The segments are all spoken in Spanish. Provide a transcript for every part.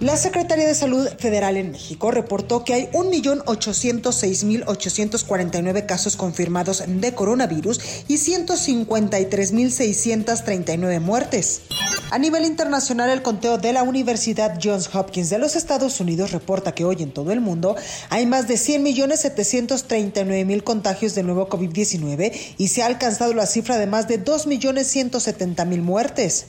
La Secretaría de Salud Federal en México reportó que hay 1.806.849 casos confirmados de coronavirus y 153.639 muertes. A nivel internacional, el conteo de la Universidad Johns Hopkins de los Estados Unidos reporta que hoy en todo el mundo hay más de 100.739.000 contagios de nuevo COVID-19 y se ha alcanzado la cifra de más de 2.170.000 muertes.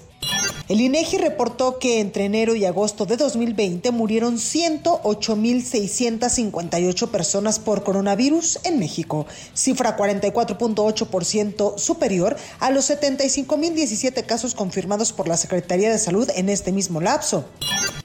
El INEGI reportó que entre enero y agosto de 2020 murieron 108.658 personas por coronavirus en México, cifra 44.8% superior a los 75.017 casos confirmados por la Secretaría de Salud en este mismo lapso.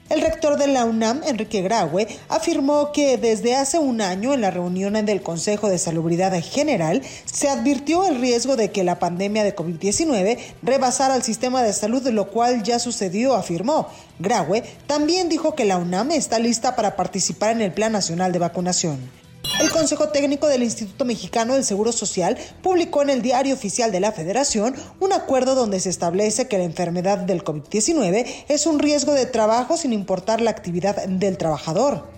El rector de la UNAM, Enrique Graue, afirmó que desde hace un año en la reunión del Consejo de Salubridad General se advirtió el riesgo de que la pandemia de COVID-19 rebasara el sistema de salud, lo cual ya sucedió, afirmó. Graue también dijo que la UNAM está lista para participar en el Plan Nacional de Vacunación. El Consejo Técnico del Instituto Mexicano del Seguro Social publicó en el Diario Oficial de la Federación un acuerdo donde se establece que la enfermedad del COVID-19 es un riesgo de trabajo sin importar la actividad del trabajador.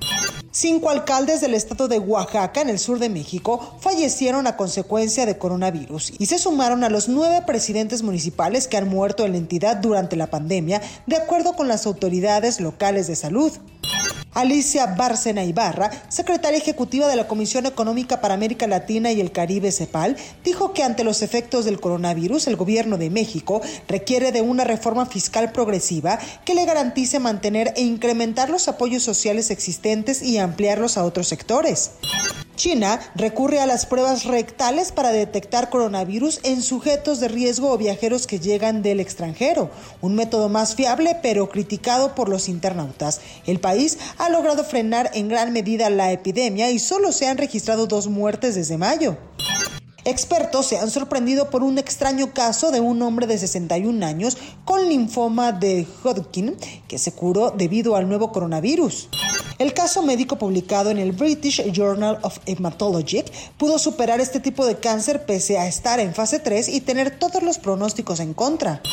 Cinco alcaldes del estado de Oaxaca, en el sur de México, fallecieron a consecuencia de coronavirus y se sumaron a los nueve presidentes municipales que han muerto en la entidad durante la pandemia, de acuerdo con las autoridades locales de salud. Alicia Bárcena Ibarra, secretaria ejecutiva de la Comisión Económica para América Latina y el Caribe CEPAL, dijo que ante los efectos del coronavirus, el gobierno de México requiere de una reforma fiscal progresiva que le garantice mantener e incrementar los apoyos sociales existentes y ampliarlos a otros sectores. China recurre a las pruebas rectales para detectar coronavirus en sujetos de riesgo o viajeros que llegan del extranjero, un método más fiable pero criticado por los internautas. El país ha logrado frenar en gran medida la epidemia y solo se han registrado dos muertes desde mayo. Expertos se han sorprendido por un extraño caso de un hombre de 61 años con linfoma de Hodgkin que se curó debido al nuevo coronavirus. El caso médico publicado en el British Journal of Hematology pudo superar este tipo de cáncer pese a estar en fase 3 y tener todos los pronósticos en contra.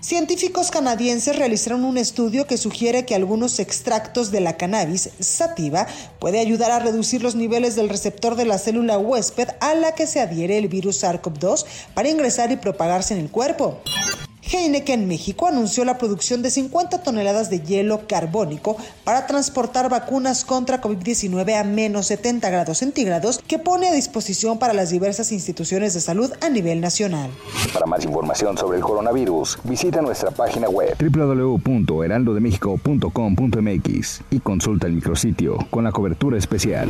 Científicos canadienses realizaron un estudio que sugiere que algunos extractos de la cannabis sativa puede ayudar a reducir los niveles del receptor de la célula huésped a la que se adhiere el virus SARS-CoV-2 para ingresar y propagarse en el cuerpo. Heineken México anunció la producción de 50 toneladas de hielo carbónico para transportar vacunas contra COVID-19 a menos 70 grados centígrados que pone a disposición para las diversas instituciones de salud a nivel nacional. Para más información sobre el coronavirus, visita nuestra página web www.heraldodemexico.com.mx y consulta el micrositio con la cobertura especial.